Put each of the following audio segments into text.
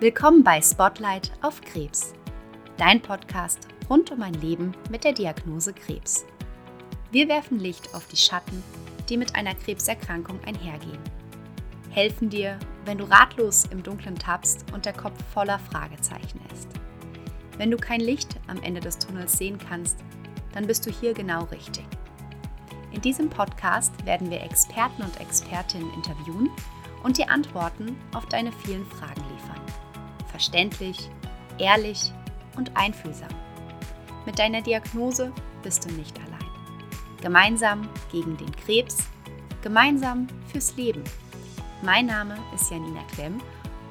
Willkommen bei Spotlight auf Krebs, dein Podcast rund um ein Leben mit der Diagnose Krebs. Wir werfen Licht auf die Schatten, die mit einer Krebserkrankung einhergehen. Helfen dir, wenn du ratlos im Dunkeln tappst und der Kopf voller Fragezeichen ist. Wenn du kein Licht am Ende des Tunnels sehen kannst, dann bist du hier genau richtig. In diesem Podcast werden wir Experten und Expertinnen interviewen und dir Antworten auf deine vielen Fragen liefern. Verständlich, ehrlich und einfühlsam. Mit deiner Diagnose bist du nicht allein. Gemeinsam gegen den Krebs, gemeinsam fürs Leben. Mein Name ist Janina Klemm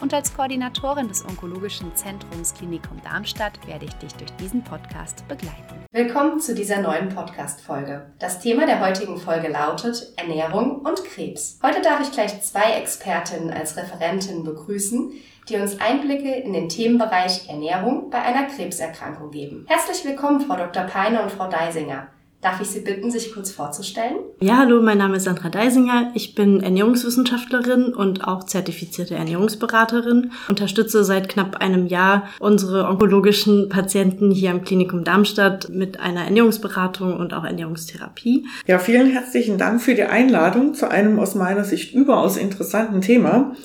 und als Koordinatorin des Onkologischen Zentrums Klinikum Darmstadt werde ich dich durch diesen Podcast begleiten. Willkommen zu dieser neuen Podcast-Folge. Das Thema der heutigen Folge lautet Ernährung und Krebs. Heute darf ich gleich zwei Expertinnen als Referentinnen begrüßen, die uns Einblicke in den Themenbereich Ernährung bei einer Krebserkrankung geben. Herzlich willkommen, Frau Dr. Peine und Frau Deisinger. Darf ich Sie bitten, sich kurz vorzustellen? Ja, hallo, mein Name ist Sandra Deisinger. Ich bin Ernährungswissenschaftlerin und auch zertifizierte Ernährungsberaterin. Unterstütze seit knapp einem Jahr unsere onkologischen Patienten hier am Klinikum Darmstadt mit einer Ernährungsberatung und auch Ernährungstherapie. Ja, vielen herzlichen Dank für die Einladung zu einem aus meiner Sicht überaus interessanten Thema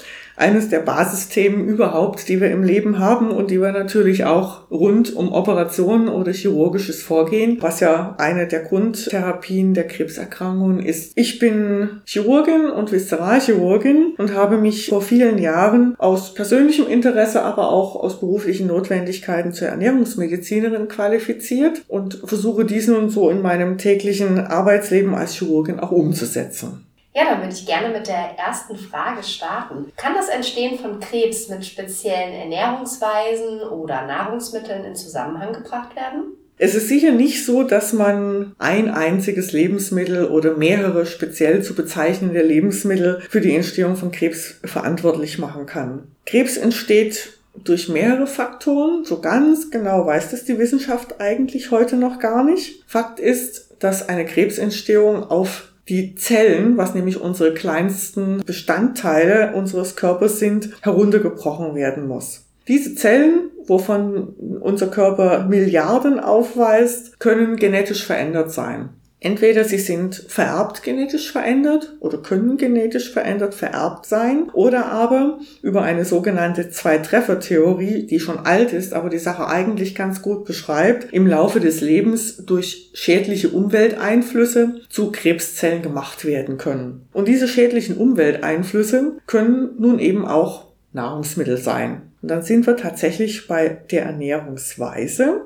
eines der Basisthemen überhaupt, die wir im Leben haben und die wir natürlich auch rund um Operationen oder chirurgisches Vorgehen, was ja eine der Grundtherapien der Krebserkrankungen ist. Ich bin Chirurgin und Viszeralchirurgin und habe mich vor vielen Jahren aus persönlichem Interesse, aber auch aus beruflichen Notwendigkeiten zur Ernährungsmedizinerin qualifiziert und versuche diesen so in meinem täglichen Arbeitsleben als Chirurgin auch umzusetzen. Ja, dann würde ich gerne mit der ersten Frage starten. Kann das Entstehen von Krebs mit speziellen Ernährungsweisen oder Nahrungsmitteln in Zusammenhang gebracht werden? Es ist sicher nicht so, dass man ein einziges Lebensmittel oder mehrere speziell zu bezeichnende Lebensmittel für die Entstehung von Krebs verantwortlich machen kann. Krebs entsteht durch mehrere Faktoren. So ganz genau weiß das die Wissenschaft eigentlich heute noch gar nicht. Fakt ist, dass eine Krebsentstehung auf die Zellen, was nämlich unsere kleinsten Bestandteile unseres Körpers sind, heruntergebrochen werden muss. Diese Zellen, wovon unser Körper Milliarden aufweist, können genetisch verändert sein. Entweder sie sind vererbt genetisch verändert oder können genetisch verändert vererbt sein oder aber über eine sogenannte Zwei-Treffer-Theorie, die schon alt ist, aber die Sache eigentlich ganz gut beschreibt, im Laufe des Lebens durch schädliche Umwelteinflüsse zu Krebszellen gemacht werden können. Und diese schädlichen Umwelteinflüsse können nun eben auch Nahrungsmittel sein. Und dann sind wir tatsächlich bei der Ernährungsweise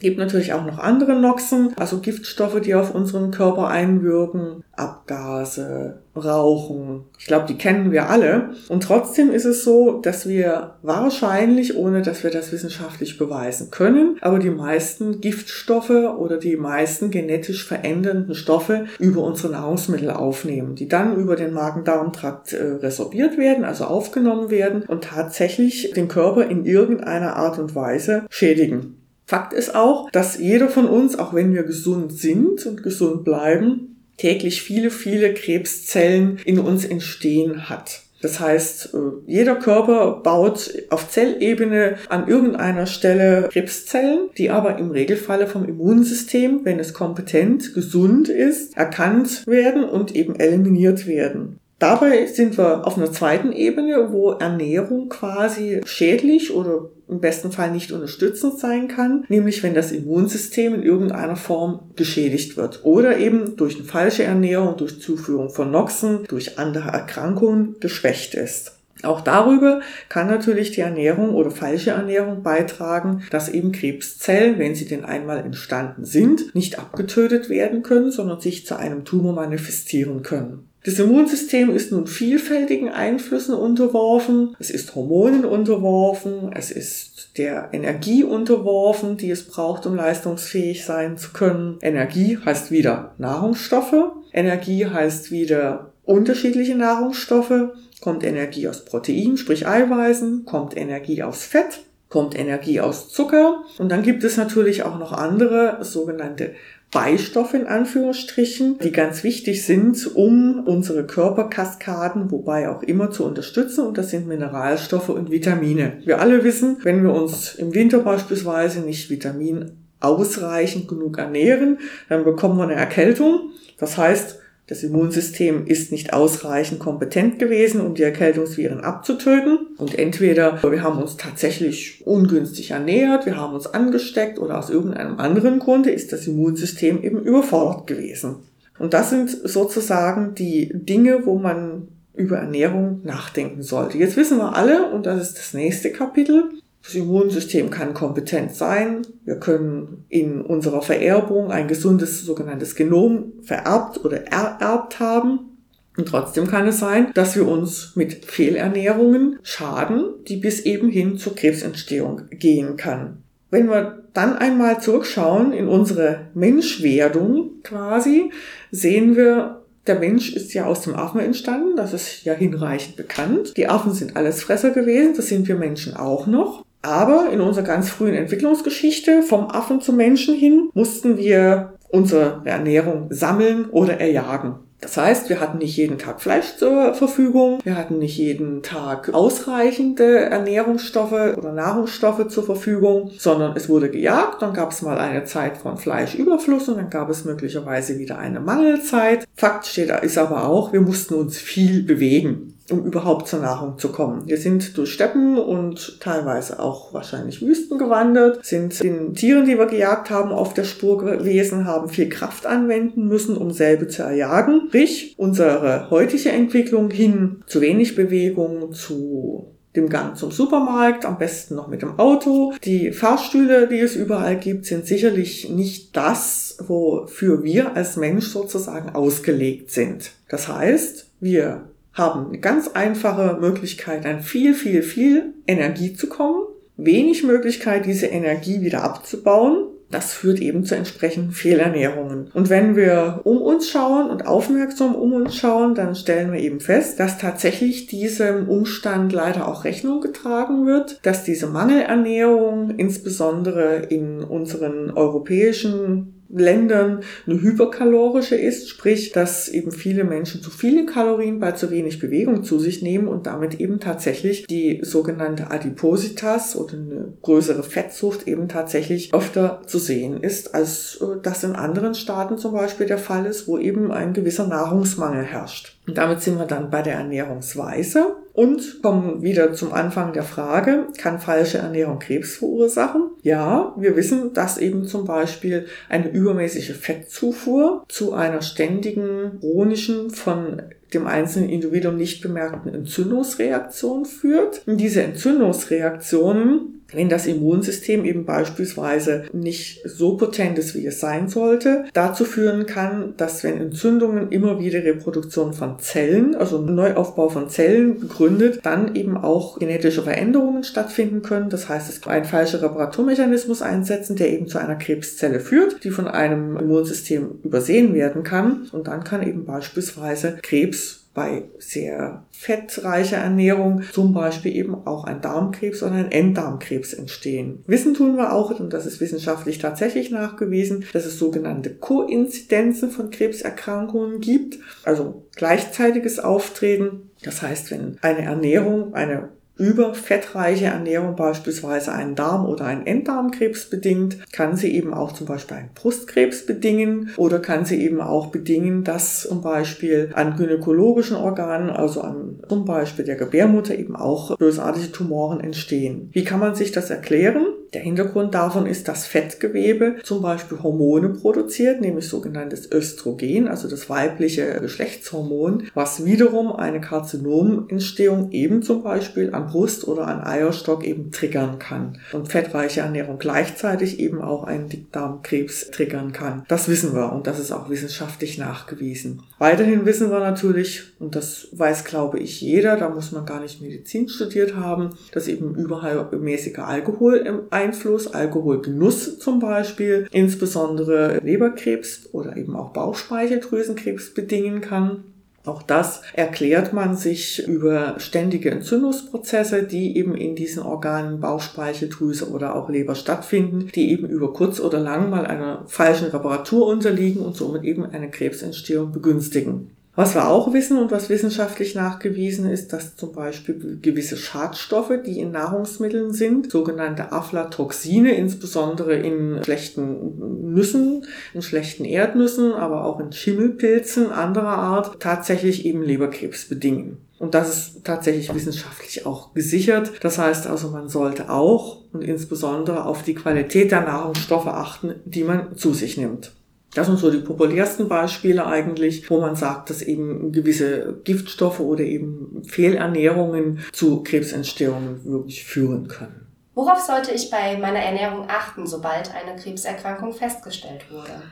gibt natürlich auch noch andere Noxen, also Giftstoffe, die auf unseren Körper einwirken, Abgase, Rauchen. Ich glaube, die kennen wir alle. Und trotzdem ist es so, dass wir wahrscheinlich, ohne dass wir das wissenschaftlich beweisen können, aber die meisten Giftstoffe oder die meisten genetisch verändernden Stoffe über unsere Nahrungsmittel aufnehmen, die dann über den Magen-Darm-Trakt äh, resorbiert werden, also aufgenommen werden und tatsächlich den Körper in irgendeiner Art und Weise schädigen. Fakt ist auch, dass jeder von uns, auch wenn wir gesund sind und gesund bleiben, täglich viele, viele Krebszellen in uns entstehen hat. Das heißt, äh, jeder Körper baut auf Zellebene an irgendeiner Stelle Krebszellen, die aber im Regelfalle vom Immunsystem, wenn es kompetent, gesund ist, erkannt werden und eben eliminiert werden. Dabei sind wir auf einer zweiten Ebene, wo Ernährung quasi schädlich oder im besten Fall nicht unterstützend sein kann, nämlich wenn das Immunsystem in irgendeiner Form geschädigt wird oder eben durch eine falsche Ernährung, durch Zuführung von Noxen, durch andere Erkrankungen geschwächt ist. Auch darüber kann natürlich die Ernährung oder falsche Ernährung beitragen, dass eben Krebszellen, wenn sie denn einmal entstanden sind, nicht abgetötet werden können, sondern sich zu einem Tumor manifestieren können. Das Immunsystem ist nun vielfältigen Einflüssen unterworfen. Es ist Hormonen unterworfen. Es ist der Energie unterworfen, die es braucht, um leistungsfähig sein zu können. Energie heißt wieder Nahrungsstoffe. Energie heißt wieder unterschiedliche Nahrungsstoffe. Kommt Energie aus Protein, sprich Eiweißen, kommt Energie aus Fett kommt Energie aus Zucker. Und dann gibt es natürlich auch noch andere sogenannte Beistoffe in Anführungsstrichen, die ganz wichtig sind, um unsere Körperkaskaden, wobei auch immer zu unterstützen. Und das sind Mineralstoffe und Vitamine. Wir alle wissen, wenn wir uns im Winter beispielsweise nicht Vitamin ausreichend genug ernähren, dann bekommen wir eine Erkältung. Das heißt, das Immunsystem ist nicht ausreichend kompetent gewesen, um die Erkältungsviren abzutöten. Und entweder wir haben uns tatsächlich ungünstig ernährt, wir haben uns angesteckt oder aus irgendeinem anderen Grunde ist das Immunsystem eben überfordert gewesen. Und das sind sozusagen die Dinge, wo man über Ernährung nachdenken sollte. Jetzt wissen wir alle, und das ist das nächste Kapitel, das Immunsystem kann kompetent sein. Wir können in unserer Vererbung ein gesundes sogenanntes Genom vererbt oder ererbt haben. Und trotzdem kann es sein, dass wir uns mit Fehlernährungen schaden, die bis eben hin zur Krebsentstehung gehen kann. Wenn wir dann einmal zurückschauen in unsere Menschwerdung quasi, sehen wir, der Mensch ist ja aus dem Affen entstanden, das ist ja hinreichend bekannt. Die Affen sind alles Fresser gewesen, das sind wir Menschen auch noch. Aber in unserer ganz frühen Entwicklungsgeschichte vom Affen zum Menschen hin mussten wir unsere Ernährung sammeln oder erjagen. Das heißt, wir hatten nicht jeden Tag Fleisch zur Verfügung, wir hatten nicht jeden Tag ausreichende Ernährungsstoffe oder Nahrungsstoffe zur Verfügung, sondern es wurde gejagt, dann gab es mal eine Zeit von Fleischüberfluss und dann gab es möglicherweise wieder eine Mangelzeit. Fakt steht ist aber auch, wir mussten uns viel bewegen um überhaupt zur Nahrung zu kommen. Wir sind durch Steppen und teilweise auch wahrscheinlich Wüsten gewandert, sind den Tieren, die wir gejagt haben, auf der Spur gewesen, haben viel Kraft anwenden müssen, um selbe zu erjagen. Sprich, unsere heutige Entwicklung hin zu wenig Bewegung, zu dem Gang zum Supermarkt, am besten noch mit dem Auto. Die Fahrstühle, die es überall gibt, sind sicherlich nicht das, wofür wir als Mensch sozusagen ausgelegt sind. Das heißt, wir haben eine ganz einfache Möglichkeit, an viel, viel, viel Energie zu kommen, wenig Möglichkeit, diese Energie wieder abzubauen. Das führt eben zu entsprechenden Fehlernährungen. Und wenn wir um uns schauen und aufmerksam um uns schauen, dann stellen wir eben fest, dass tatsächlich diesem Umstand leider auch Rechnung getragen wird, dass diese Mangelernährung insbesondere in unseren europäischen Ländern eine hyperkalorische ist, sprich, dass eben viele Menschen zu viele Kalorien bei zu wenig Bewegung zu sich nehmen und damit eben tatsächlich die sogenannte Adipositas oder eine größere Fettsucht eben tatsächlich öfter zu sehen ist, als äh, das in anderen Staaten zum Beispiel der Fall ist, wo eben ein gewisser Nahrungsmangel herrscht. Und damit sind wir dann bei der Ernährungsweise und kommen wieder zum Anfang der Frage, kann falsche Ernährung Krebs verursachen? Ja, wir wissen, dass eben zum Beispiel eine übermäßige Fettzufuhr zu einer ständigen chronischen von dem einzelnen Individuum nicht bemerkten Entzündungsreaktion führt. Und diese Entzündungsreaktionen wenn das Immunsystem eben beispielsweise nicht so potent ist, wie es sein sollte, dazu führen kann, dass wenn Entzündungen immer wieder Reproduktion von Zellen, also Neuaufbau von Zellen begründet, dann eben auch genetische Veränderungen stattfinden können. Das heißt, es kann ein falscher Reparaturmechanismus einsetzen, der eben zu einer Krebszelle führt, die von einem Immunsystem übersehen werden kann. Und dann kann eben beispielsweise Krebs bei sehr fettreicher Ernährung zum Beispiel eben auch ein Darmkrebs oder ein Enddarmkrebs entstehen. Wissen tun wir auch, und das ist wissenschaftlich tatsächlich nachgewiesen, dass es sogenannte Koinzidenzen von Krebserkrankungen gibt, also gleichzeitiges Auftreten. Das heißt, wenn eine Ernährung, eine über fettreiche Ernährung beispielsweise einen Darm- oder einen Enddarmkrebs bedingt, kann sie eben auch zum Beispiel einen Brustkrebs bedingen oder kann sie eben auch bedingen, dass zum Beispiel an gynäkologischen Organen, also an zum Beispiel der Gebärmutter eben auch bösartige Tumoren entstehen. Wie kann man sich das erklären? Der Hintergrund davon ist, dass Fettgewebe zum Beispiel Hormone produziert, nämlich sogenanntes Östrogen, also das weibliche Geschlechtshormon, was wiederum eine Karzinomentstehung eben zum Beispiel an Brust oder an Eierstock eben triggern kann. Und fettreiche Ernährung gleichzeitig eben auch einen Dickdarmkrebs triggern kann. Das wissen wir und das ist auch wissenschaftlich nachgewiesen. Weiterhin wissen wir natürlich, und das weiß glaube ich jeder, da muss man gar nicht Medizin studiert haben, dass eben übermäßiger Alkohol im Einfluss, Alkoholgenuss zum Beispiel, insbesondere Leberkrebs oder eben auch Bauchspeicheldrüsenkrebs bedingen kann. Auch das erklärt man sich über ständige Entzündungsprozesse, die eben in diesen Organen Bauchspeicheldrüse oder auch Leber stattfinden, die eben über kurz oder lang mal einer falschen Reparatur unterliegen und somit eben eine Krebsentstehung begünstigen. Was wir auch wissen und was wissenschaftlich nachgewiesen ist, dass zum Beispiel gewisse Schadstoffe, die in Nahrungsmitteln sind, sogenannte Aflatoxine, insbesondere in schlechten Nüssen, in schlechten Erdnüssen, aber auch in Schimmelpilzen anderer Art, tatsächlich eben Leberkrebs bedingen. Und das ist tatsächlich wissenschaftlich auch gesichert. Das heißt also, man sollte auch und insbesondere auf die Qualität der Nahrungsstoffe achten, die man zu sich nimmt. Das sind so die populärsten Beispiele eigentlich, wo man sagt, dass eben gewisse Giftstoffe oder eben Fehlernährungen zu Krebsentstehungen wirklich führen können. Worauf sollte ich bei meiner Ernährung achten, sobald eine Krebserkrankung festgestellt wurde?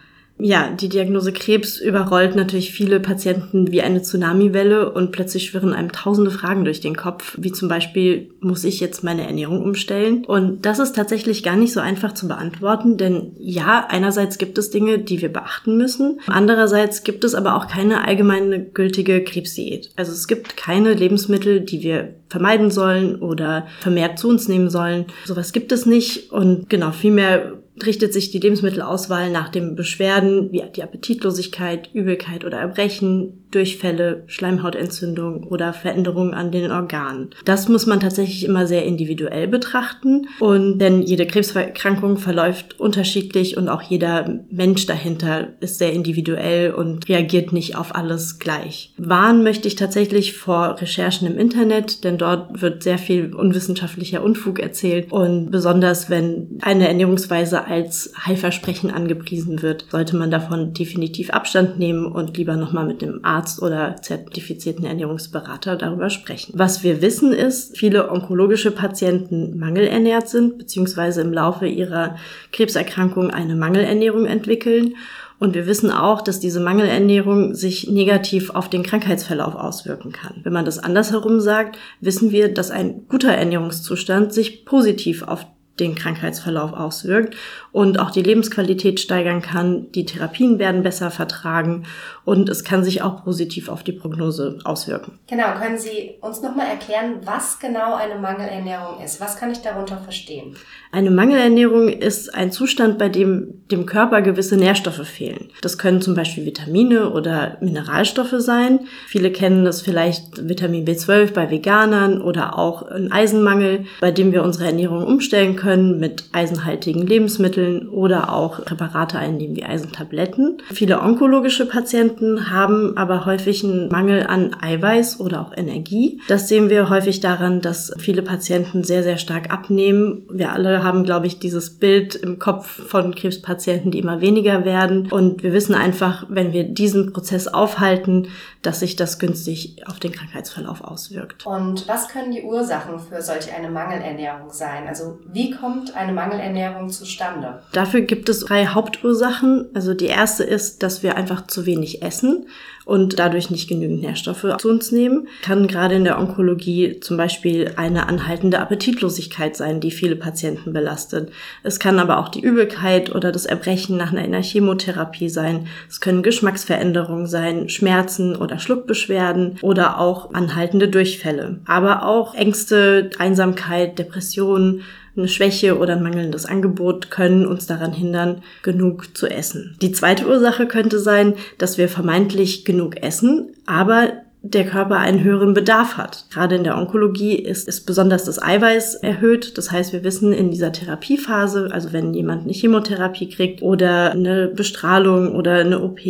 Ja, die Diagnose Krebs überrollt natürlich viele Patienten wie eine Tsunamiwelle und plötzlich schwirren einem tausende Fragen durch den Kopf, wie zum Beispiel, muss ich jetzt meine Ernährung umstellen? Und das ist tatsächlich gar nicht so einfach zu beantworten, denn ja, einerseits gibt es Dinge, die wir beachten müssen, andererseits gibt es aber auch keine allgemeine gültige Krebsdiät. Also es gibt keine Lebensmittel, die wir vermeiden sollen oder vermehrt zu uns nehmen sollen. Sowas gibt es nicht und genau, vielmehr richtet sich die Lebensmittelauswahl nach den Beschwerden wie die Appetitlosigkeit, Übelkeit oder Erbrechen, Durchfälle, Schleimhautentzündung oder Veränderungen an den Organen. Das muss man tatsächlich immer sehr individuell betrachten und denn jede Krebserkrankung verläuft unterschiedlich und auch jeder Mensch dahinter ist sehr individuell und reagiert nicht auf alles gleich. Warnen möchte ich tatsächlich vor Recherchen im Internet, denn dort wird sehr viel unwissenschaftlicher Unfug erzählt und besonders wenn eine Ernährungsweise als Heilversprechen angepriesen wird, sollte man davon definitiv Abstand nehmen und lieber nochmal mit dem Arzt oder zertifizierten Ernährungsberater darüber sprechen. Was wir wissen ist, viele onkologische Patienten mangelernährt sind, beziehungsweise im Laufe ihrer Krebserkrankung eine Mangelernährung entwickeln. Und wir wissen auch, dass diese Mangelernährung sich negativ auf den Krankheitsverlauf auswirken kann. Wenn man das andersherum sagt, wissen wir, dass ein guter Ernährungszustand sich positiv auf den Krankheitsverlauf auswirkt und auch die Lebensqualität steigern kann. Die Therapien werden besser vertragen und es kann sich auch positiv auf die Prognose auswirken. Genau, können Sie uns nochmal erklären, was genau eine Mangelernährung ist? Was kann ich darunter verstehen? Eine Mangelernährung ist ein Zustand, bei dem dem Körper gewisse Nährstoffe fehlen. Das können zum Beispiel Vitamine oder Mineralstoffe sein. Viele kennen das vielleicht Vitamin B12 bei Veganern oder auch ein Eisenmangel, bei dem wir unsere Ernährung umstellen können mit eisenhaltigen Lebensmitteln oder auch Präparate einnehmen wie Eisentabletten. Viele onkologische Patienten haben aber häufig einen Mangel an Eiweiß oder auch Energie. Das sehen wir häufig daran, dass viele Patienten sehr, sehr stark abnehmen. Wir alle haben, glaube ich, dieses Bild im Kopf von Krebspatienten, die immer weniger werden. Und wir wissen einfach, wenn wir diesen Prozess aufhalten, dass sich das günstig auf den Krankheitsverlauf auswirkt. Und was können die Ursachen für solch eine Mangelernährung sein? Also wie kommt eine Mangelernährung zustande? Dafür gibt es drei Hauptursachen. Also die erste ist, dass wir einfach zu wenig essen und dadurch nicht genügend Nährstoffe zu uns nehmen. Kann gerade in der Onkologie zum Beispiel eine anhaltende Appetitlosigkeit sein, die viele Patienten belastet. Es kann aber auch die Übelkeit oder das Erbrechen nach einer Chemotherapie sein. Es können Geschmacksveränderungen sein, Schmerzen oder Schluckbeschwerden oder auch anhaltende Durchfälle. Aber auch Ängste, Einsamkeit, Depressionen, eine Schwäche oder ein mangelndes Angebot können uns daran hindern, genug zu essen. Die zweite Ursache könnte sein, dass wir vermeintlich genug essen, aber der Körper einen höheren Bedarf hat. Gerade in der Onkologie ist, ist besonders das Eiweiß erhöht. Das heißt, wir wissen in dieser Therapiephase, also wenn jemand eine Chemotherapie kriegt oder eine Bestrahlung oder eine OP,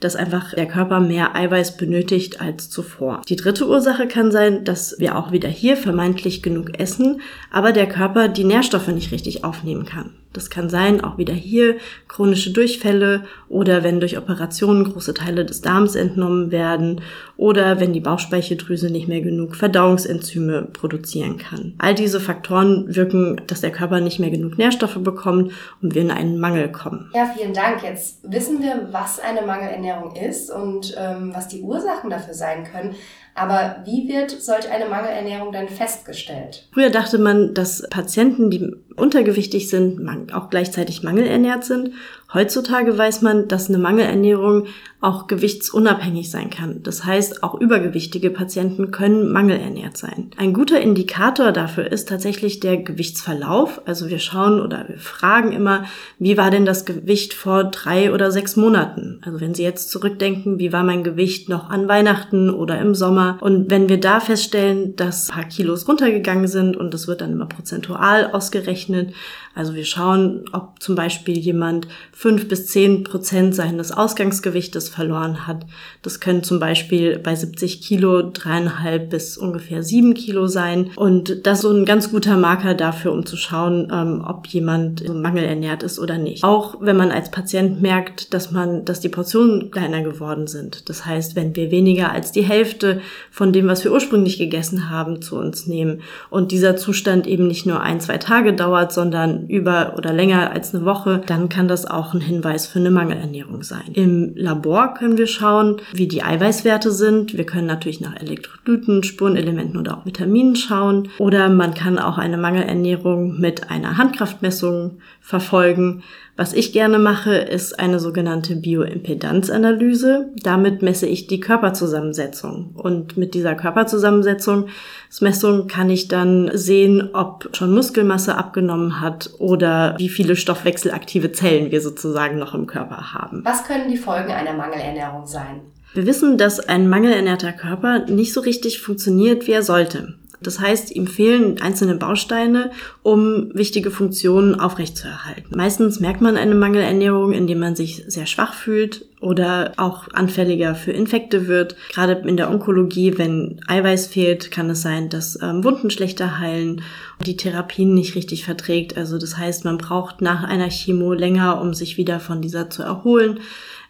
dass einfach der Körper mehr Eiweiß benötigt als zuvor. Die dritte Ursache kann sein, dass wir auch wieder hier vermeintlich genug essen, aber der Körper die Nährstoffe nicht richtig aufnehmen kann. Das kann sein, auch wieder hier chronische Durchfälle oder wenn durch Operationen große Teile des Darms entnommen werden oder wenn die Bauchspeicheldrüse nicht mehr genug Verdauungsenzyme produzieren kann. All diese Faktoren wirken, dass der Körper nicht mehr genug Nährstoffe bekommt und wir in einen Mangel kommen. Ja, vielen Dank. Jetzt wissen wir, was eine Mangelernährung ist und ähm, was die Ursachen dafür sein können. Aber wie wird solch eine Mangelernährung denn festgestellt? Früher dachte man, dass Patienten, die untergewichtig sind, auch gleichzeitig mangelernährt sind. Heutzutage weiß man, dass eine Mangelernährung auch gewichtsunabhängig sein kann. Das heißt, auch übergewichtige Patienten können mangelernährt sein. Ein guter Indikator dafür ist tatsächlich der Gewichtsverlauf. Also wir schauen oder wir fragen immer, wie war denn das Gewicht vor drei oder sechs Monaten? Also wenn Sie jetzt zurückdenken, wie war mein Gewicht noch an Weihnachten oder im Sommer? Und wenn wir da feststellen, dass ein paar Kilos runtergegangen sind und das wird dann immer prozentual ausgerechnet, also wir schauen, ob zum Beispiel jemand fünf bis zehn Prozent seines Ausgangsgewichtes verloren hat. Das können zum Beispiel bei 70 Kilo dreieinhalb bis ungefähr sieben Kilo sein. Und das ist so ein ganz guter Marker dafür, um zu schauen, ähm, ob jemand mangelernährt ist oder nicht. Auch wenn man als Patient merkt, dass man, dass die Portionen kleiner geworden sind. Das heißt, wenn wir weniger als die Hälfte von dem, was wir ursprünglich gegessen haben, zu uns nehmen und dieser Zustand eben nicht nur ein, zwei Tage dauert, sondern über oder länger als eine Woche, dann kann das auch ein Hinweis für eine Mangelernährung sein. Im Labor können wir schauen, wie die Eiweißwerte sind. Wir können natürlich nach Elektrolyten, Spurenelementen oder auch Vitaminen schauen. Oder man kann auch eine Mangelernährung mit einer Handkraftmessung verfolgen. Was ich gerne mache, ist eine sogenannte Bioimpedanzanalyse. Damit messe ich die Körperzusammensetzung. Und mit dieser Körperzusammensetzungsmessung kann ich dann sehen, ob schon Muskelmasse abgenommen hat oder wie viele stoffwechselaktive Zellen wir sozusagen noch im Körper haben. Was können die Folgen einer Mangelernährung sein? Wir wissen, dass ein mangelernährter Körper nicht so richtig funktioniert, wie er sollte. Das heißt, ihm fehlen einzelne Bausteine, um wichtige Funktionen aufrechtzuerhalten. Meistens merkt man eine Mangelernährung, indem man sich sehr schwach fühlt oder auch anfälliger für Infekte wird. Gerade in der Onkologie, wenn Eiweiß fehlt, kann es sein, dass ähm, Wunden schlechter heilen und die Therapien nicht richtig verträgt. Also das heißt, man braucht nach einer Chemo länger, um sich wieder von dieser zu erholen.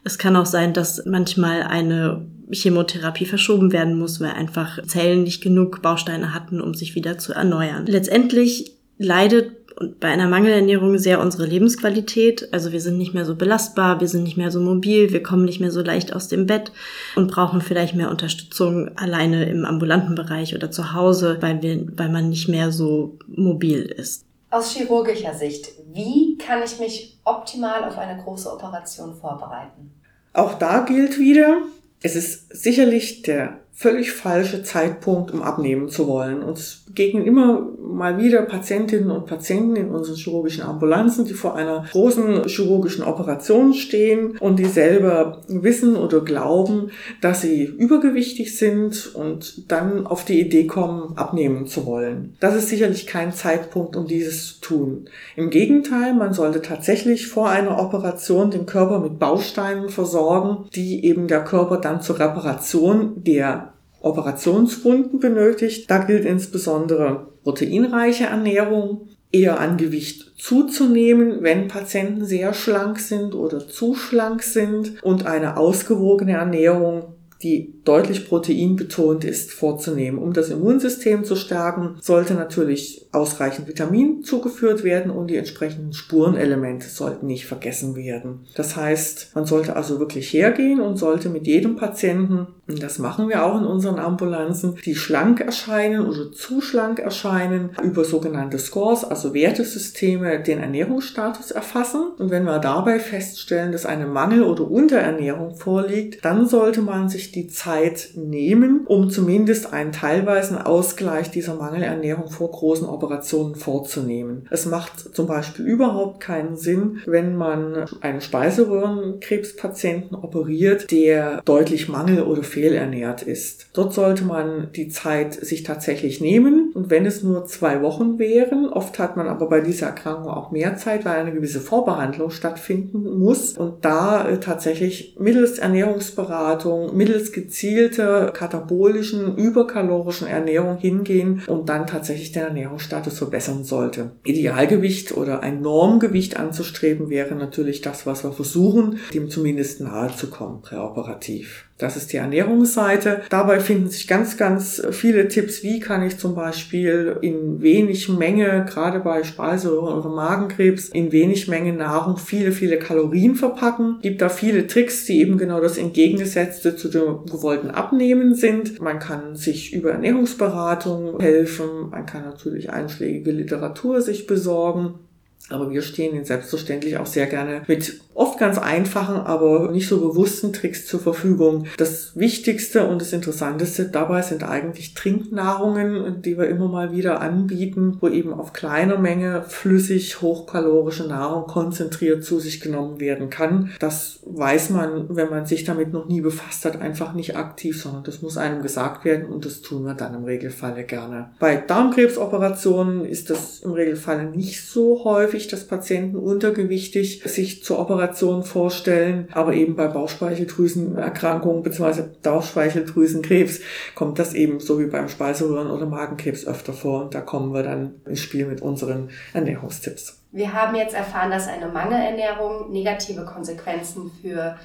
Es kann auch sein, dass manchmal eine Chemotherapie verschoben werden muss, weil einfach Zellen nicht genug Bausteine hatten, um sich wieder zu erneuern. Letztendlich leidet bei einer Mangelernährung sehr unsere Lebensqualität. Also wir sind nicht mehr so belastbar, wir sind nicht mehr so mobil, wir kommen nicht mehr so leicht aus dem Bett und brauchen vielleicht mehr Unterstützung alleine im ambulanten Bereich oder zu Hause, weil, wir, weil man nicht mehr so mobil ist. Aus chirurgischer Sicht, wie kann ich mich optimal auf eine große Operation vorbereiten? Auch da gilt wieder, es ist sicherlich der völlig falsche Zeitpunkt, um abnehmen zu wollen. Uns begegnen immer mal wieder Patientinnen und Patienten in unseren chirurgischen Ambulanzen, die vor einer großen chirurgischen Operation stehen und die selber wissen oder glauben, dass sie übergewichtig sind und dann auf die Idee kommen, abnehmen zu wollen. Das ist sicherlich kein Zeitpunkt, um dieses zu tun. Im Gegenteil, man sollte tatsächlich vor einer Operation den Körper mit Bausteinen versorgen, die eben der Körper dann zur Reparation der Operationswunden benötigt. Da gilt insbesondere proteinreiche Ernährung, eher an Gewicht zuzunehmen, wenn Patienten sehr schlank sind oder zu schlank sind und eine ausgewogene Ernährung die deutlich proteinbetont ist, vorzunehmen. Um das Immunsystem zu stärken, sollte natürlich ausreichend Vitamin zugeführt werden und die entsprechenden Spurenelemente sollten nicht vergessen werden. Das heißt, man sollte also wirklich hergehen und sollte mit jedem Patienten, und das machen wir auch in unseren Ambulanzen, die schlank erscheinen oder zu schlank erscheinen, über sogenannte Scores, also Wertesysteme, den Ernährungsstatus erfassen. Und wenn wir dabei feststellen, dass eine Mangel- oder Unterernährung vorliegt, dann sollte man sich die Zeit nehmen, um zumindest einen teilweisen Ausgleich dieser Mangelernährung vor großen Operationen vorzunehmen. Es macht zum Beispiel überhaupt keinen Sinn, wenn man einen Speiseröhrenkrebspatienten operiert, der deutlich mangel- oder fehlernährt ist. Dort sollte man die Zeit sich tatsächlich nehmen und wenn es nur zwei Wochen wären, oft hat man aber bei dieser Erkrankung auch mehr Zeit, weil eine gewisse Vorbehandlung stattfinden muss und da äh, tatsächlich mittels Ernährungsberatung, mittels gezielter katabolischen, überkalorischen Ernährung hingehen und dann tatsächlich den Ernährungsstatus verbessern sollte. Idealgewicht oder ein Normgewicht anzustreben wäre natürlich das, was wir versuchen, dem zumindest nahe zu kommen, präoperativ. Das ist die Ernährungsseite. Dabei finden sich ganz, ganz viele Tipps, wie kann ich zum Beispiel in wenig Menge, gerade bei Speiseröhren oder Magenkrebs, in wenig Menge Nahrung viele, viele Kalorien verpacken. Gibt da viele Tricks, die eben genau das Entgegengesetzte zu dem gewollten Abnehmen sind. Man kann sich über Ernährungsberatung helfen. Man kann natürlich einschlägige Literatur sich besorgen. Aber wir stehen Ihnen selbstverständlich auch sehr gerne mit oft ganz einfachen, aber nicht so bewussten Tricks zur Verfügung. Das Wichtigste und das Interessanteste dabei sind eigentlich Trinknahrungen, die wir immer mal wieder anbieten, wo eben auf kleiner Menge flüssig hochkalorische Nahrung konzentriert zu sich genommen werden kann. Das weiß man, wenn man sich damit noch nie befasst hat, einfach nicht aktiv, sondern das muss einem gesagt werden und das tun wir dann im Regelfalle gerne. Bei Darmkrebsoperationen ist das im Regelfall nicht so häufig, dass Patienten untergewichtig sich zur Operation vorstellen, aber eben bei Bauchspeicheldrüsenerkrankungen bzw. Bauchspeicheldrüsenkrebs kommt das eben so wie beim Speiseröhren- oder Magenkrebs öfter vor und da kommen wir dann ins Spiel mit unseren Ernährungstipps. Wir haben jetzt erfahren, dass eine Mangelernährung negative Konsequenzen für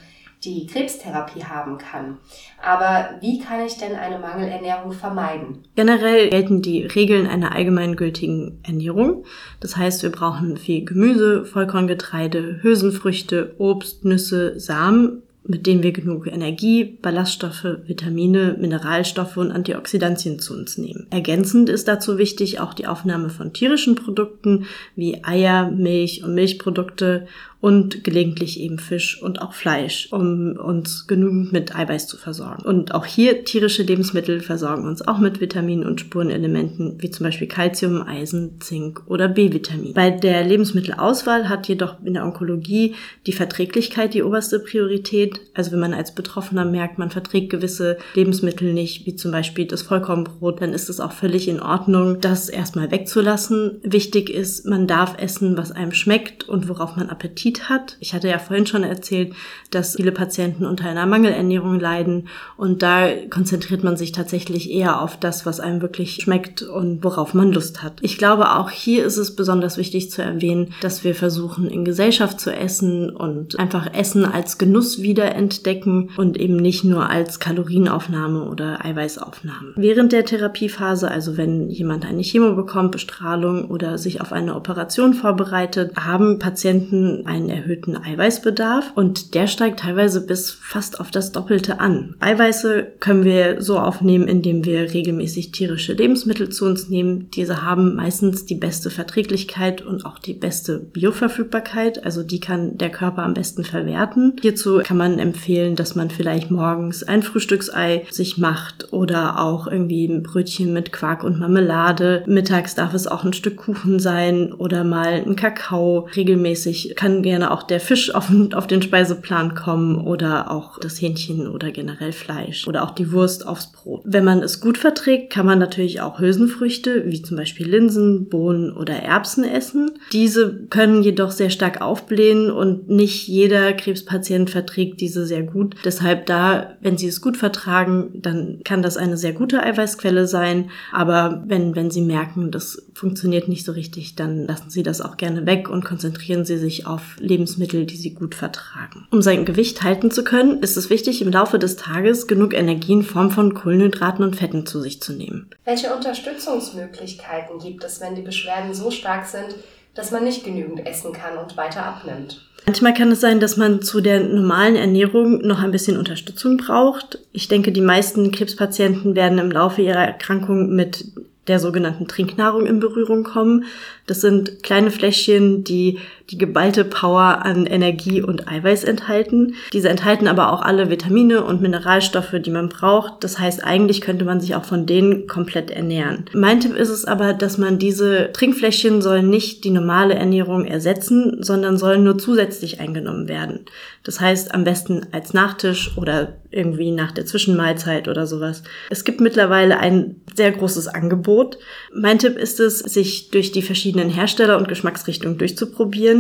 die Krebstherapie haben kann. Aber wie kann ich denn eine Mangelernährung vermeiden? Generell gelten die Regeln einer allgemeingültigen Ernährung. Das heißt, wir brauchen viel Gemüse, Vollkorngetreide, Hülsenfrüchte, Obst, Nüsse, Samen mit denen wir genug Energie, Ballaststoffe, Vitamine, Mineralstoffe und Antioxidantien zu uns nehmen. Ergänzend ist dazu wichtig auch die Aufnahme von tierischen Produkten wie Eier, Milch und Milchprodukte und gelegentlich eben Fisch und auch Fleisch, um uns genügend mit Eiweiß zu versorgen. Und auch hier tierische Lebensmittel versorgen uns auch mit Vitaminen und Spurenelementen wie zum Beispiel Calcium, Eisen, Zink oder B-Vitamin. Bei der Lebensmittelauswahl hat jedoch in der Onkologie die Verträglichkeit die oberste Priorität. Also wenn man als Betroffener merkt, man verträgt gewisse Lebensmittel nicht, wie zum Beispiel das Vollkornbrot, dann ist es auch völlig in Ordnung, das erstmal wegzulassen. Wichtig ist, man darf essen, was einem schmeckt und worauf man Appetit Appetit hat. Ich hatte ja vorhin schon erzählt, dass viele Patienten unter einer Mangelernährung leiden und da konzentriert man sich tatsächlich eher auf das, was einem wirklich schmeckt und worauf man Lust hat. Ich glaube, auch hier ist es besonders wichtig zu erwähnen, dass wir versuchen, in Gesellschaft zu essen und einfach Essen als Genuss wiederentdecken und eben nicht nur als Kalorienaufnahme oder Eiweißaufnahme. Während der Therapiephase, also wenn jemand eine Chemo bekommt, Bestrahlung oder sich auf eine Operation vorbereitet, haben Patienten ein einen erhöhten Eiweißbedarf und der steigt teilweise bis fast auf das Doppelte an. Eiweiße können wir so aufnehmen, indem wir regelmäßig tierische Lebensmittel zu uns nehmen. Diese haben meistens die beste Verträglichkeit und auch die beste Bioverfügbarkeit, also die kann der Körper am besten verwerten. Hierzu kann man empfehlen, dass man vielleicht morgens ein Frühstücksei sich macht oder auch irgendwie ein Brötchen mit Quark und Marmelade. Mittags darf es auch ein Stück Kuchen sein oder mal ein Kakao. Regelmäßig kann gerne auch der Fisch auf, auf den Speiseplan kommen oder auch das Hähnchen oder generell Fleisch oder auch die Wurst aufs Brot. Wenn man es gut verträgt, kann man natürlich auch Hülsenfrüchte wie zum Beispiel Linsen, Bohnen oder Erbsen essen. Diese können jedoch sehr stark aufblähen und nicht jeder Krebspatient verträgt diese sehr gut. Deshalb da, wenn sie es gut vertragen, dann kann das eine sehr gute Eiweißquelle sein. Aber wenn, wenn sie merken, das funktioniert nicht so richtig, dann lassen sie das auch gerne weg und konzentrieren sie sich auf Lebensmittel, die sie gut vertragen. Um sein Gewicht halten zu können, ist es wichtig, im Laufe des Tages genug Energie in Form von Kohlenhydraten und Fetten zu sich zu nehmen. Welche Unterstützungsmöglichkeiten gibt es, wenn die Beschwerden so stark sind, dass man nicht genügend essen kann und weiter abnimmt? Manchmal kann es sein, dass man zu der normalen Ernährung noch ein bisschen Unterstützung braucht. Ich denke, die meisten Krebspatienten werden im Laufe ihrer Erkrankung mit der sogenannten Trinknahrung in Berührung kommen. Das sind kleine Fläschchen, die die geballte Power an Energie und Eiweiß enthalten. Diese enthalten aber auch alle Vitamine und Mineralstoffe, die man braucht. Das heißt, eigentlich könnte man sich auch von denen komplett ernähren. Mein Tipp ist es aber, dass man diese Trinkfläschchen sollen nicht die normale Ernährung ersetzen, sondern sollen nur zusätzlich eingenommen werden. Das heißt, am besten als Nachtisch oder irgendwie nach der Zwischenmahlzeit oder sowas. Es gibt mittlerweile ein sehr großes Angebot. Mein Tipp ist es, sich durch die verschiedenen Hersteller und Geschmacksrichtungen durchzuprobieren,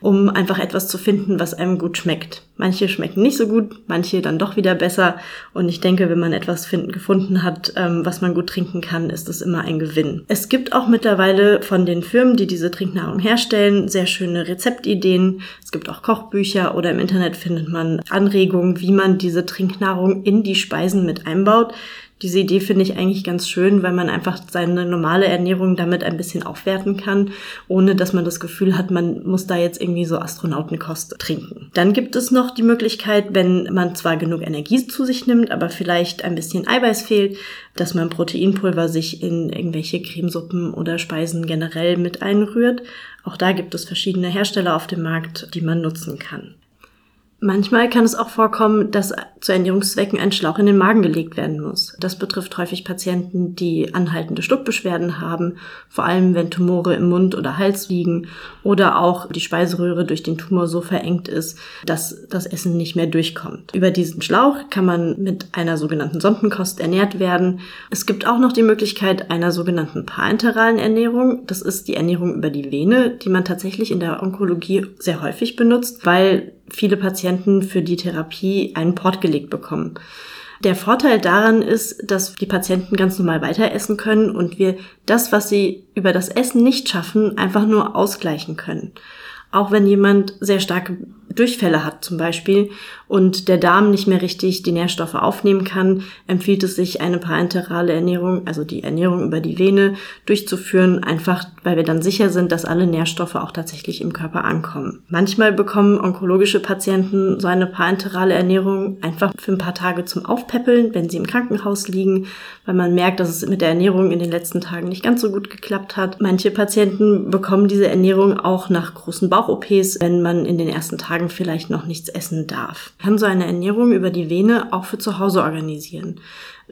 um einfach etwas zu finden, was einem gut schmeckt. Manche schmecken nicht so gut, manche dann doch wieder besser. Und ich denke, wenn man etwas finden, gefunden hat, ähm, was man gut trinken kann, ist es immer ein Gewinn. Es gibt auch mittlerweile von den Firmen, die diese Trinknahrung herstellen, sehr schöne Rezeptideen. Es gibt auch Kochbücher oder im Internet findet man Anregungen, wie man diese Trinknahrung in die Speisen mit einbaut. Diese Idee finde ich eigentlich ganz schön, weil man einfach seine normale Ernährung damit ein bisschen aufwerten kann, ohne dass man das Gefühl hat, man muss da jetzt irgendwie so Astronautenkost trinken. Dann gibt es noch die Möglichkeit, wenn man zwar genug Energie zu sich nimmt, aber vielleicht ein bisschen Eiweiß fehlt, dass man Proteinpulver sich in irgendwelche Cremesuppen oder Speisen generell mit einrührt. Auch da gibt es verschiedene Hersteller auf dem Markt, die man nutzen kann. Manchmal kann es auch vorkommen, dass zu Ernährungszwecken ein Schlauch in den Magen gelegt werden muss. Das betrifft häufig Patienten, die anhaltende Schluckbeschwerden haben, vor allem wenn Tumore im Mund oder Hals liegen oder auch die Speiseröhre durch den Tumor so verengt ist, dass das Essen nicht mehr durchkommt. Über diesen Schlauch kann man mit einer sogenannten Sondenkost ernährt werden. Es gibt auch noch die Möglichkeit einer sogenannten parenteralen Ernährung. Das ist die Ernährung über die Vene, die man tatsächlich in der Onkologie sehr häufig benutzt, weil viele Patienten für die Therapie einen Port gelegt bekommen. Der Vorteil daran ist, dass die Patienten ganz normal weiter essen können und wir das, was sie über das Essen nicht schaffen, einfach nur ausgleichen können. Auch wenn jemand sehr starke Durchfälle hat zum Beispiel und der Darm nicht mehr richtig die Nährstoffe aufnehmen kann, empfiehlt es sich, eine parenterale Ernährung, also die Ernährung über die Vene, durchzuführen, einfach weil wir dann sicher sind, dass alle Nährstoffe auch tatsächlich im Körper ankommen. Manchmal bekommen onkologische Patienten so eine parenterale Ernährung einfach für ein paar Tage zum Aufpäppeln, wenn sie im Krankenhaus liegen, weil man merkt, dass es mit der Ernährung in den letzten Tagen nicht ganz so gut geklappt hat. Manche Patienten bekommen diese Ernährung auch nach großen Bauch-OPs, wenn man in den ersten Tagen Tagen vielleicht noch nichts essen darf. Man kann so eine Ernährung über die Vene auch für zu Hause organisieren.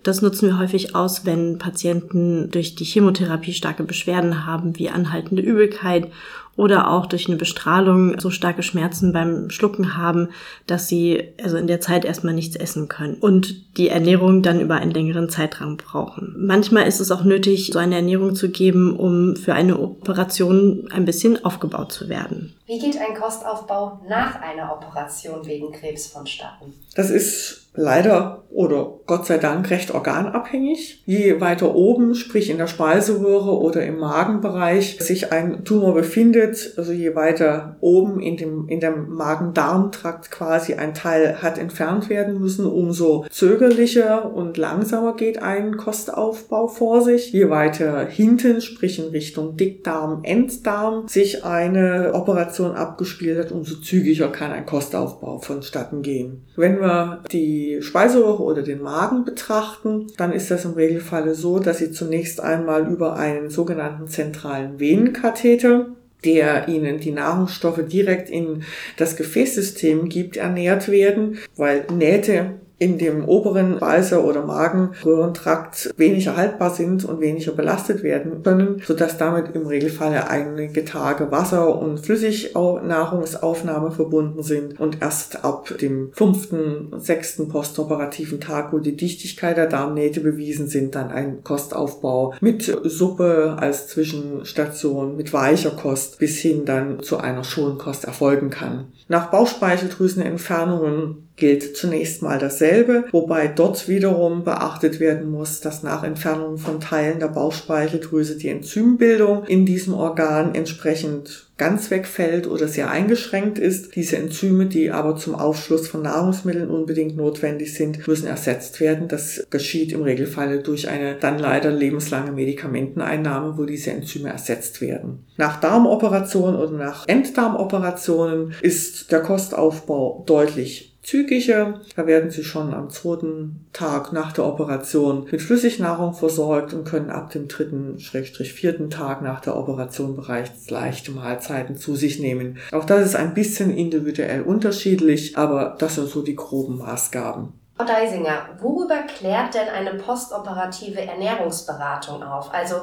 Das nutzen wir häufig aus, wenn Patienten durch die Chemotherapie starke Beschwerden haben, wie anhaltende Übelkeit oder auch durch eine Bestrahlung so starke Schmerzen beim Schlucken haben, dass sie also in der Zeit erstmal nichts essen können und die Ernährung dann über einen längeren Zeitraum brauchen. Manchmal ist es auch nötig, so eine Ernährung zu geben, um für eine Operation ein bisschen aufgebaut zu werden. Wie geht ein Kostaufbau nach einer Operation wegen Krebs vonstatten? Das ist leider oder Gott sei Dank recht organabhängig. Je weiter oben, sprich in der Speiseröhre oder im Magenbereich, sich ein Tumor befindet, also je weiter oben in dem, in dem Magen-Darm-Trakt quasi ein Teil hat entfernt werden müssen, umso zögerlicher und langsamer geht ein Kostaufbau vor sich. Je weiter hinten, sprich in Richtung Dickdarm, Enddarm, sich eine Operation abgespielt hat, umso zügiger kann ein Kostaufbau vonstatten gehen. Wenn wir die die Speiseröhre oder den Magen betrachten, dann ist das im Regelfall so, dass sie zunächst einmal über einen sogenannten zentralen Venenkatheter der ihnen die Nahrungsstoffe direkt in das Gefäßsystem gibt, ernährt werden, weil Nähte in dem oberen Speiser- oder Magenröhrentrakt weniger haltbar sind und weniger belastet werden können, sodass damit im Regelfall einige Tage Wasser- und Flüssignahrungsaufnahme verbunden sind und erst ab dem fünften, sechsten postoperativen Tag, wo die Dichtigkeit der Darmnähte bewiesen sind, dann ein Kostaufbau mit Suppe als Zwischenstation, mit weicher Kost bis hin dann zu einer Schonkost erfolgen kann. Nach Bauchspeicheldrüsenentfernungen gilt zunächst mal dasselbe, wobei dort wiederum beachtet werden muss, dass nach Entfernung von Teilen der Bauchspeicheldrüse die Enzymbildung in diesem Organ entsprechend ganz wegfällt oder sehr eingeschränkt ist. Diese Enzyme, die aber zum Aufschluss von Nahrungsmitteln unbedingt notwendig sind, müssen ersetzt werden. Das geschieht im Regelfall durch eine dann leider lebenslange Medikamenteneinnahme, wo diese Enzyme ersetzt werden. Nach Darmoperationen oder nach Enddarmoperationen ist der Kostaufbau deutlich zügiger. Da werden sie schon am zweiten Tag nach der Operation mit Flüssignahrung versorgt und können ab dem dritten, schrägstrich vierten Tag nach der Operation bereits leichte Mahlzeiten zu sich nehmen. Auch das ist ein bisschen individuell unterschiedlich, aber das sind so die groben Maßgaben. Frau Deisinger, worüber klärt denn eine postoperative Ernährungsberatung auf? Also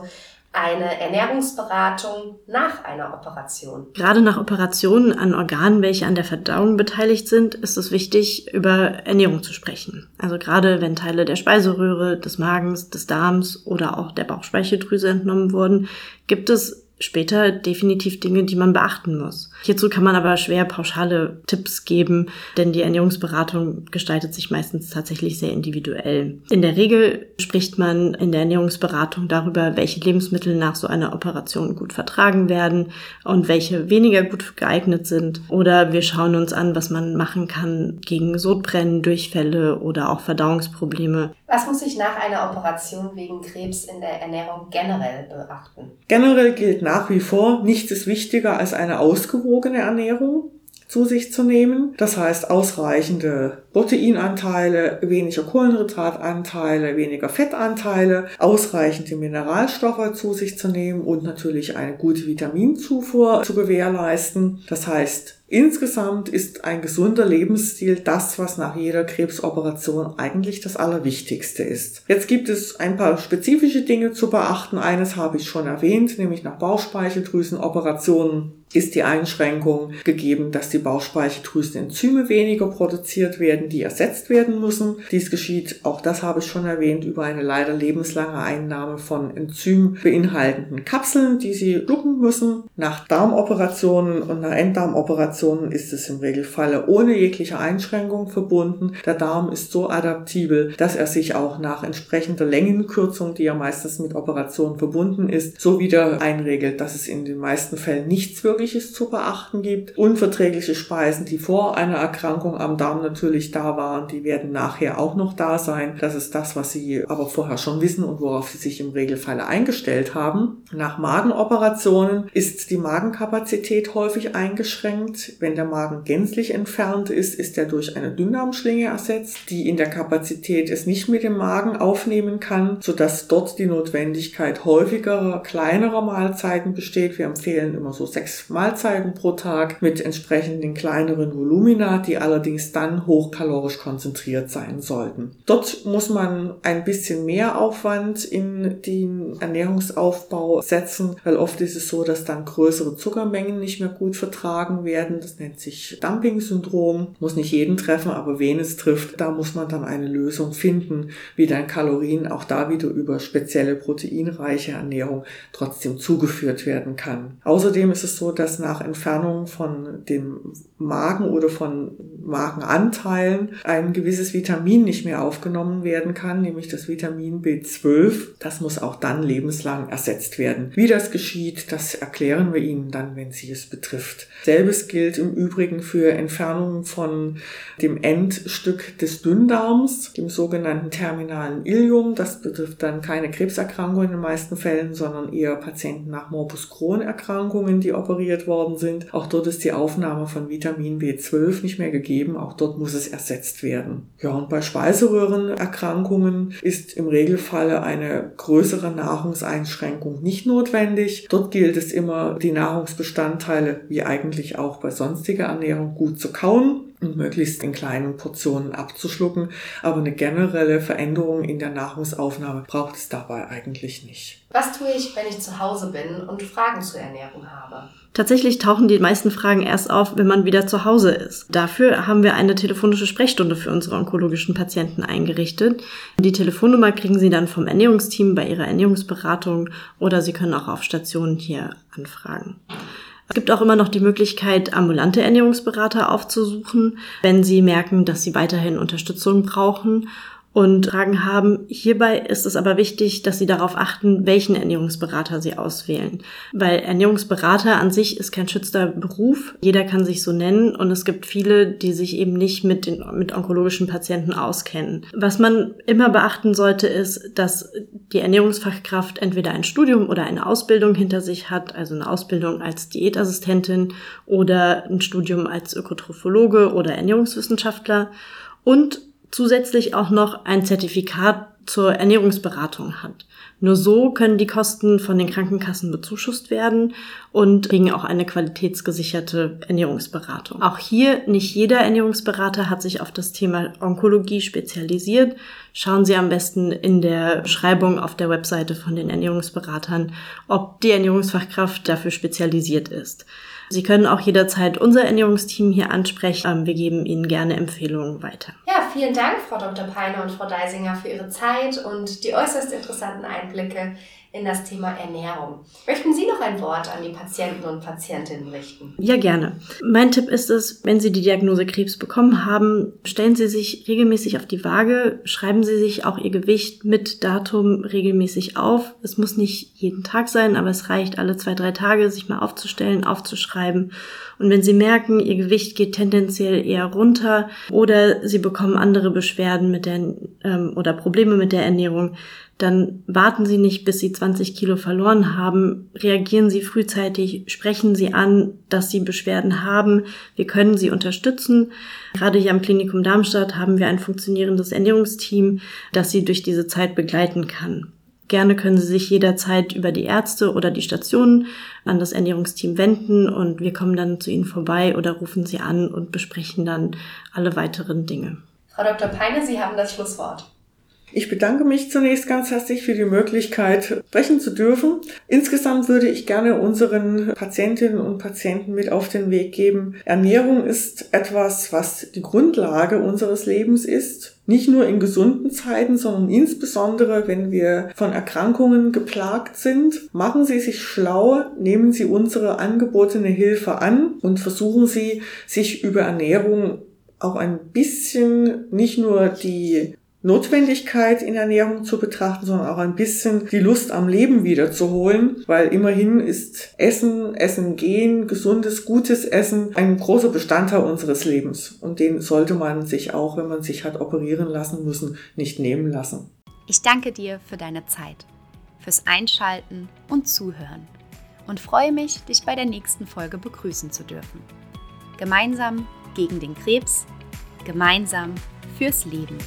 eine Ernährungsberatung nach einer Operation. Gerade nach Operationen an Organen, welche an der Verdauung beteiligt sind, ist es wichtig, über Ernährung zu sprechen. Also gerade wenn Teile der Speiseröhre, des Magens, des Darms oder auch der Bauchspeicheldrüse entnommen wurden, gibt es später definitiv Dinge, die man beachten muss. Hierzu kann man aber schwer pauschale Tipps geben, denn die Ernährungsberatung gestaltet sich meistens tatsächlich sehr individuell. In der Regel spricht man in der Ernährungsberatung darüber, welche Lebensmittel nach so einer Operation gut vertragen werden und welche weniger gut geeignet sind. Oder wir schauen uns an, was man machen kann gegen Sodbrennen, Durchfälle oder auch Verdauungsprobleme. Was muss ich nach einer Operation wegen Krebs in der Ernährung generell beachten? Generell gilt nach wie vor, nichts ist wichtiger als eine ausgewogene Ernährung zu sich zu nehmen. Das heißt ausreichende Proteinanteile, weniger Kohlenhydratanteile, weniger Fettanteile, ausreichende Mineralstoffe zu sich zu nehmen und natürlich eine gute Vitaminzufuhr zu gewährleisten. Das heißt Insgesamt ist ein gesunder Lebensstil das, was nach jeder Krebsoperation eigentlich das Allerwichtigste ist. Jetzt gibt es ein paar spezifische Dinge zu beachten. Eines habe ich schon erwähnt, nämlich nach Bauchspeicheldrüsenoperationen ist die Einschränkung gegeben, dass die Bauchspeicheldrüsenenzyme weniger produziert werden, die ersetzt werden müssen. Dies geschieht, auch das habe ich schon erwähnt, über eine leider lebenslange Einnahme von Enzym beinhaltenden Kapseln, die sie schlucken müssen. Nach Darmoperationen und nach Enddarmoperationen ist es im Regelfall ohne jegliche Einschränkung verbunden. Der Darm ist so adaptibel, dass er sich auch nach entsprechender Längenkürzung, die ja meistens mit Operationen verbunden ist, so wieder einregelt, dass es in den meisten Fällen nichts wirklich Mögliches zu beachten gibt. Unverträgliche Speisen, die vor einer Erkrankung am Darm natürlich da waren, die werden nachher auch noch da sein. Das ist das, was Sie aber vorher schon wissen und worauf Sie sich im Regelfall eingestellt haben. Nach Magenoperationen ist die Magenkapazität häufig eingeschränkt. Wenn der Magen gänzlich entfernt ist, ist er durch eine Dünndarmschlinge ersetzt, die in der Kapazität es nicht mit dem Magen aufnehmen kann, sodass dort die Notwendigkeit häufiger, kleinerer Mahlzeiten besteht. Wir empfehlen immer so sechs Mahlzeiten pro Tag mit entsprechenden kleineren Volumina, die allerdings dann hochkalorisch konzentriert sein sollten. Dort muss man ein bisschen mehr Aufwand in den Ernährungsaufbau setzen, weil oft ist es so, dass dann größere Zuckermengen nicht mehr gut vertragen werden. Das nennt sich Dumping-Syndrom. Muss nicht jeden treffen, aber wen es trifft, da muss man dann eine Lösung finden, wie dann Kalorien auch da wieder über spezielle proteinreiche Ernährung trotzdem zugeführt werden kann. Außerdem ist es so, dass nach Entfernung von dem Magen oder von Magenanteilen ein gewisses Vitamin nicht mehr aufgenommen werden kann, nämlich das Vitamin B12. Das muss auch dann lebenslang ersetzt werden. Wie das geschieht, das erklären wir Ihnen dann, wenn Sie es betrifft. Selbes gilt im Übrigen für Entfernungen von dem Endstück des Dünndarms, dem sogenannten terminalen Ilium. Das betrifft dann keine Krebserkrankungen in den meisten Fällen, sondern eher Patienten nach Morbus Crohn-Erkrankungen, die operiert operiert worden sind. Auch dort ist die Aufnahme von Vitamin B12 nicht mehr gegeben. Auch dort muss es ersetzt werden. Ja, und bei Speiseröhrenerkrankungen ist im Regelfall eine größere Nahrungseinschränkung nicht notwendig. Dort gilt es immer, die Nahrungsbestandteile wie eigentlich auch bei sonstiger Ernährung gut zu kauen und möglichst in kleinen Portionen abzuschlucken. Aber eine generelle Veränderung in der Nahrungsaufnahme braucht es dabei eigentlich nicht. Was tue ich, wenn ich zu Hause bin und Fragen zur Ernährung habe? Tatsächlich tauchen die meisten Fragen erst auf, wenn man wieder zu Hause ist. Dafür haben wir eine telefonische Sprechstunde für unsere onkologischen Patienten eingerichtet. Die Telefonnummer kriegen Sie dann vom Ernährungsteam bei Ihrer Ernährungsberatung oder Sie können auch auf Stationen hier anfragen. Es gibt auch immer noch die Möglichkeit, ambulante Ernährungsberater aufzusuchen, wenn Sie merken, dass Sie weiterhin Unterstützung brauchen und Fragen haben. Hierbei ist es aber wichtig, dass Sie darauf achten, welchen Ernährungsberater Sie auswählen. Weil Ernährungsberater an sich ist kein schützter Beruf. Jeder kann sich so nennen und es gibt viele, die sich eben nicht mit den, mit onkologischen Patienten auskennen. Was man immer beachten sollte, ist, dass die Ernährungsfachkraft entweder ein Studium oder eine Ausbildung hinter sich hat, also eine Ausbildung als Diätassistentin oder ein Studium als Ökotrophologe oder Ernährungswissenschaftler und zusätzlich auch noch ein Zertifikat zur Ernährungsberatung hat. Nur so können die Kosten von den Krankenkassen bezuschusst werden und kriegen auch eine qualitätsgesicherte Ernährungsberatung. Auch hier, nicht jeder Ernährungsberater hat sich auf das Thema Onkologie spezialisiert. Schauen Sie am besten in der Beschreibung auf der Webseite von den Ernährungsberatern, ob die Ernährungsfachkraft dafür spezialisiert ist. Sie können auch jederzeit unser Ernährungsteam hier ansprechen. Ähm, wir geben Ihnen gerne Empfehlungen weiter. Vielen Dank, Frau Dr. Peine und Frau Deisinger, für Ihre Zeit und die äußerst interessanten Einblicke in das Thema Ernährung. Möchten Sie noch ein Wort an die Patienten und Patientinnen richten? Ja, gerne. Mein Tipp ist es, wenn Sie die Diagnose Krebs bekommen haben, stellen Sie sich regelmäßig auf die Waage, schreiben Sie sich auch Ihr Gewicht mit Datum regelmäßig auf. Es muss nicht jeden Tag sein, aber es reicht alle zwei, drei Tage, sich mal aufzustellen, aufzuschreiben. Und wenn Sie merken, Ihr Gewicht geht tendenziell eher runter oder Sie bekommen andere Beschwerden mit der ähm, oder Probleme mit der Ernährung, dann warten Sie nicht, bis Sie 20 Kilo verloren haben. Reagieren Sie frühzeitig, sprechen Sie an, dass Sie Beschwerden haben. Wir können Sie unterstützen. Gerade hier am Klinikum Darmstadt haben wir ein funktionierendes Ernährungsteam, das Sie durch diese Zeit begleiten kann. Gerne können Sie sich jederzeit über die Ärzte oder die Stationen an das Ernährungsteam wenden und wir kommen dann zu Ihnen vorbei oder rufen Sie an und besprechen dann alle weiteren Dinge. Frau Dr. Peine, Sie haben das Schlusswort. Ich bedanke mich zunächst ganz herzlich für die Möglichkeit, sprechen zu dürfen. Insgesamt würde ich gerne unseren Patientinnen und Patienten mit auf den Weg geben. Ernährung ist etwas, was die Grundlage unseres Lebens ist. Nicht nur in gesunden Zeiten, sondern insbesondere, wenn wir von Erkrankungen geplagt sind. Machen Sie sich schlau, nehmen Sie unsere angebotene Hilfe an und versuchen Sie, sich über Ernährung auch ein bisschen nicht nur die Notwendigkeit in Ernährung zu betrachten, sondern auch ein bisschen die Lust am Leben wiederzuholen, weil immerhin ist Essen, Essen gehen, gesundes, gutes Essen ein großer Bestandteil unseres Lebens und den sollte man sich auch, wenn man sich hat operieren lassen müssen, nicht nehmen lassen. Ich danke dir für deine Zeit, fürs Einschalten und Zuhören und freue mich, dich bei der nächsten Folge begrüßen zu dürfen. Gemeinsam gegen den Krebs, gemeinsam fürs Leben.